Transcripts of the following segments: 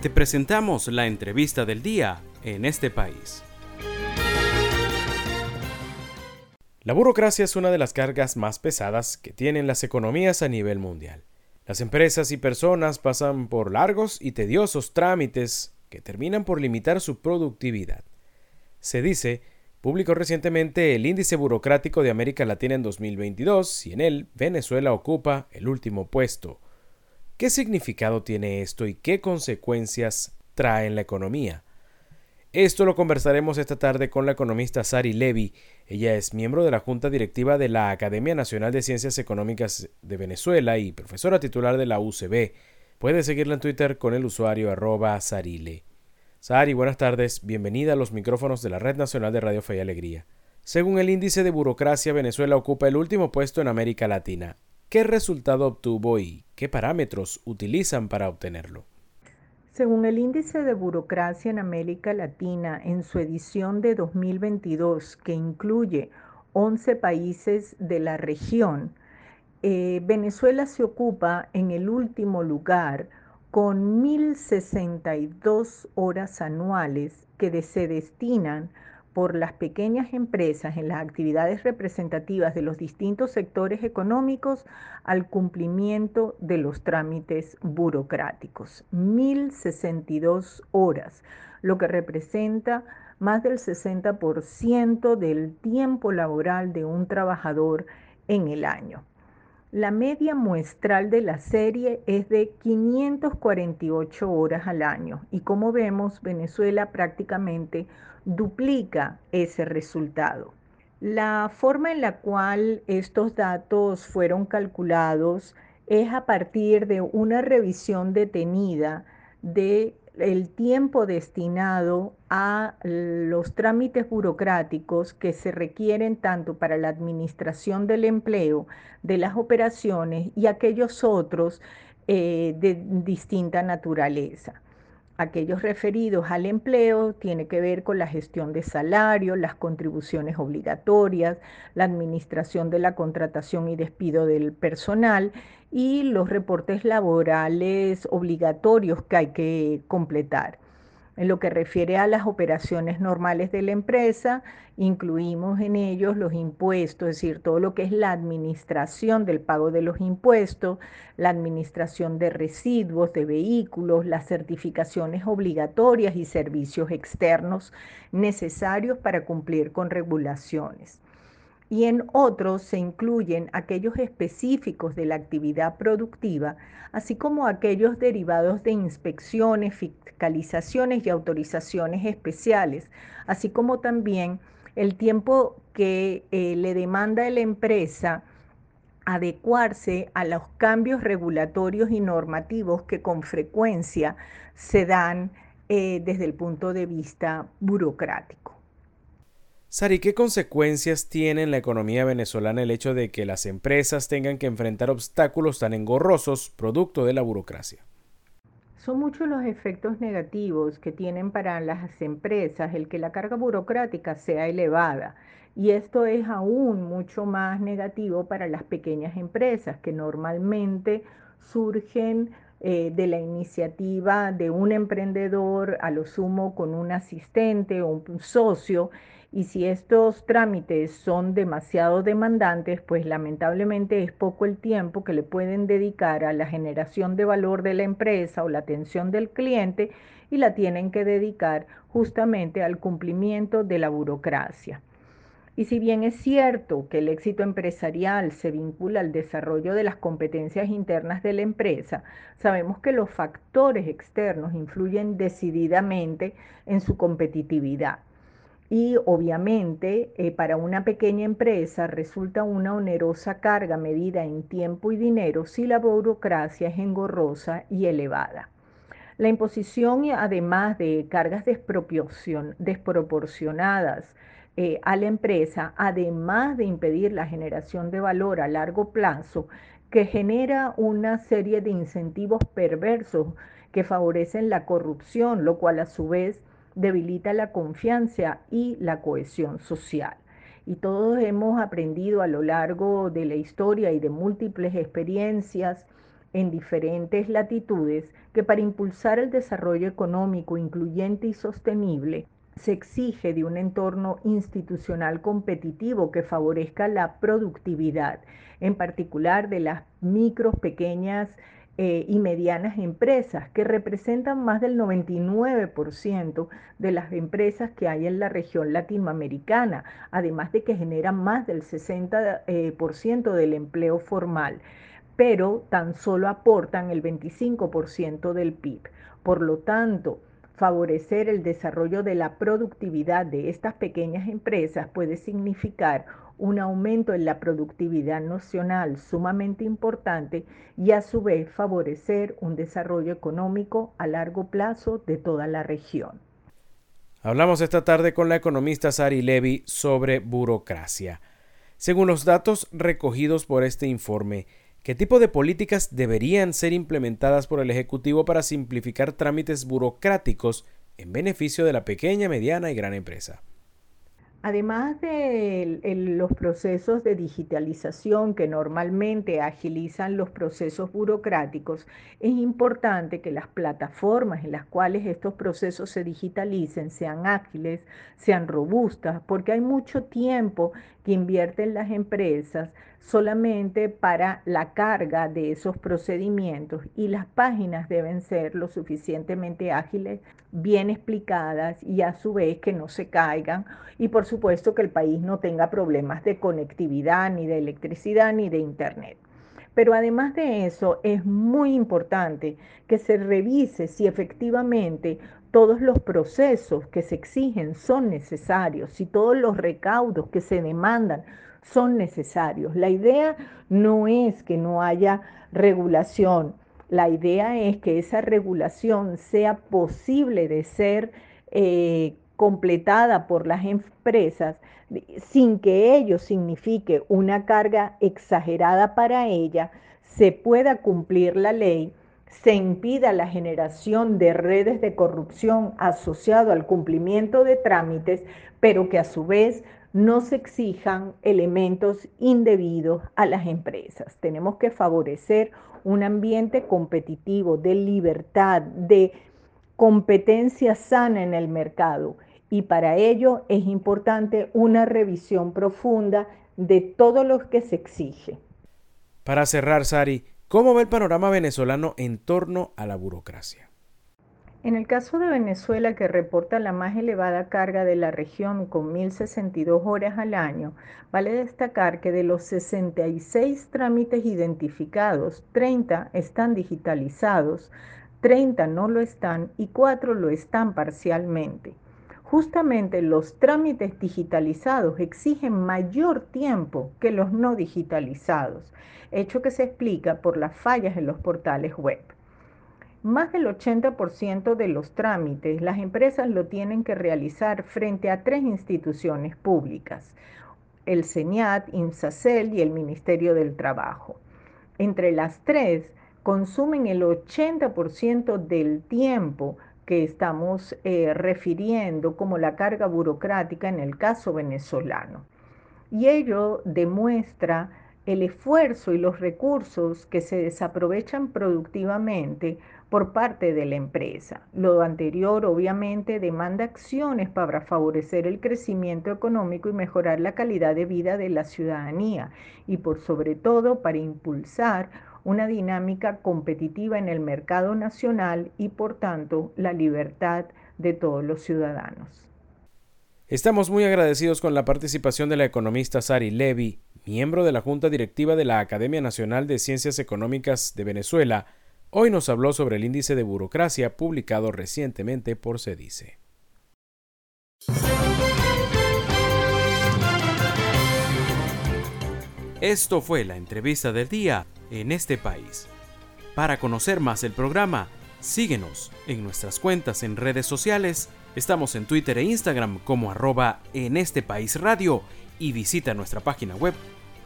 Te presentamos la entrevista del día en este país. La burocracia es una de las cargas más pesadas que tienen las economías a nivel mundial. Las empresas y personas pasan por largos y tediosos trámites que terminan por limitar su productividad. Se dice publicó recientemente el Índice Burocrático de América Latina en 2022 y en él Venezuela ocupa el último puesto. ¿Qué significado tiene esto y qué consecuencias trae en la economía? Esto lo conversaremos esta tarde con la economista Sari Levy. Ella es miembro de la Junta Directiva de la Academia Nacional de Ciencias Económicas de Venezuela y profesora titular de la UCB. Puede seguirla en Twitter con el usuario arroba sarile. Sari, buenas tardes. Bienvenida a los micrófonos de la Red Nacional de Radio Fe y Alegría. Según el índice de burocracia, Venezuela ocupa el último puesto en América Latina. ¿Qué resultado obtuvo y qué parámetros utilizan para obtenerlo? Según el índice de burocracia en América Latina, en su edición de 2022, que incluye 11 países de la región, eh, Venezuela se ocupa en el último lugar con 1.062 horas anuales que se destinan por las pequeñas empresas en las actividades representativas de los distintos sectores económicos al cumplimiento de los trámites burocráticos. 1.062 horas, lo que representa más del 60% del tiempo laboral de un trabajador en el año. La media muestral de la serie es de 548 horas al año y como vemos Venezuela prácticamente duplica ese resultado. La forma en la cual estos datos fueron calculados es a partir de una revisión detenida de el tiempo destinado a los trámites burocráticos que se requieren tanto para la administración del empleo, de las operaciones y aquellos otros eh, de distinta naturaleza aquellos referidos al empleo tiene que ver con la gestión de salario, las contribuciones obligatorias, la administración de la contratación y despido del personal y los reportes laborales obligatorios que hay que completar. En lo que refiere a las operaciones normales de la empresa, incluimos en ellos los impuestos, es decir, todo lo que es la administración del pago de los impuestos, la administración de residuos, de vehículos, las certificaciones obligatorias y servicios externos necesarios para cumplir con regulaciones y en otros se incluyen aquellos específicos de la actividad productiva, así como aquellos derivados de inspecciones, fiscalizaciones y autorizaciones especiales, así como también el tiempo que eh, le demanda la empresa adecuarse a los cambios regulatorios y normativos que con frecuencia se dan eh, desde el punto de vista burocrático. Sari, ¿qué consecuencias tiene en la economía venezolana el hecho de que las empresas tengan que enfrentar obstáculos tan engorrosos producto de la burocracia? Son muchos los efectos negativos que tienen para las empresas el que la carga burocrática sea elevada. Y esto es aún mucho más negativo para las pequeñas empresas que normalmente surgen eh, de la iniciativa de un emprendedor, a lo sumo con un asistente o un socio, y si estos trámites son demasiado demandantes, pues lamentablemente es poco el tiempo que le pueden dedicar a la generación de valor de la empresa o la atención del cliente y la tienen que dedicar justamente al cumplimiento de la burocracia. Y si bien es cierto que el éxito empresarial se vincula al desarrollo de las competencias internas de la empresa, sabemos que los factores externos influyen decididamente en su competitividad. Y obviamente eh, para una pequeña empresa resulta una onerosa carga medida en tiempo y dinero si la burocracia es engorrosa y elevada. La imposición, además de cargas desproporcionadas eh, a la empresa, además de impedir la generación de valor a largo plazo, que genera una serie de incentivos perversos que favorecen la corrupción, lo cual a su vez debilita la confianza y la cohesión social. Y todos hemos aprendido a lo largo de la historia y de múltiples experiencias en diferentes latitudes que para impulsar el desarrollo económico incluyente y sostenible se exige de un entorno institucional competitivo que favorezca la productividad, en particular de las micros, pequeñas eh, y medianas empresas, que representan más del 99% de las empresas que hay en la región latinoamericana, además de que generan más del 60% eh, del empleo formal, pero tan solo aportan el 25% del PIB. Por lo tanto, favorecer el desarrollo de la productividad de estas pequeñas empresas puede significar un aumento en la productividad nacional sumamente importante y a su vez favorecer un desarrollo económico a largo plazo de toda la región. Hablamos esta tarde con la economista Sari Levy sobre burocracia. Según los datos recogidos por este informe, ¿qué tipo de políticas deberían ser implementadas por el Ejecutivo para simplificar trámites burocráticos en beneficio de la pequeña, mediana y gran empresa? Además de los procesos de digitalización que normalmente agilizan los procesos burocráticos, es importante que las plataformas en las cuales estos procesos se digitalicen sean ágiles, sean robustas, porque hay mucho tiempo que invierten las empresas solamente para la carga de esos procedimientos y las páginas deben ser lo suficientemente ágiles, bien explicadas y a su vez que no se caigan y por supuesto que el país no tenga problemas de conectividad ni de electricidad ni de internet. Pero además de eso, es muy importante que se revise si efectivamente todos los procesos que se exigen son necesarios, si todos los recaudos que se demandan son necesarios. La idea no es que no haya regulación, la idea es que esa regulación sea posible de ser eh, completada por las empresas sin que ello signifique una carga exagerada para ella, se pueda cumplir la ley se impida la generación de redes de corrupción asociado al cumplimiento de trámites, pero que a su vez no se exijan elementos indebidos a las empresas. Tenemos que favorecer un ambiente competitivo, de libertad, de competencia sana en el mercado. Y para ello es importante una revisión profunda de todo lo que se exige. Para cerrar, Sari, ¿Cómo ve el panorama venezolano en torno a la burocracia? En el caso de Venezuela, que reporta la más elevada carga de la región con 1.062 horas al año, vale destacar que de los 66 trámites identificados, 30 están digitalizados, 30 no lo están y 4 lo están parcialmente. Justamente los trámites digitalizados exigen mayor tiempo que los no digitalizados hecho que se explica por las fallas en los portales web. Más del 80% de los trámites las empresas lo tienen que realizar frente a tres instituciones públicas, el CENIAT, INSACEL y el Ministerio del Trabajo. Entre las tres consumen el 80% del tiempo que estamos eh, refiriendo como la carga burocrática en el caso venezolano. Y ello demuestra el esfuerzo y los recursos que se desaprovechan productivamente por parte de la empresa. Lo anterior obviamente demanda acciones para favorecer el crecimiento económico y mejorar la calidad de vida de la ciudadanía y por sobre todo para impulsar una dinámica competitiva en el mercado nacional y por tanto la libertad de todos los ciudadanos. Estamos muy agradecidos con la participación de la economista Sari Levy, miembro de la Junta Directiva de la Academia Nacional de Ciencias Económicas de Venezuela. Hoy nos habló sobre el índice de burocracia publicado recientemente por CEDICE. Esto fue la entrevista del día en este país. Para conocer más el programa, síguenos en nuestras cuentas en redes sociales Estamos en Twitter e Instagram como arroba en este país radio y visita nuestra página web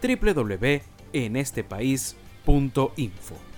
www.enestepais.info.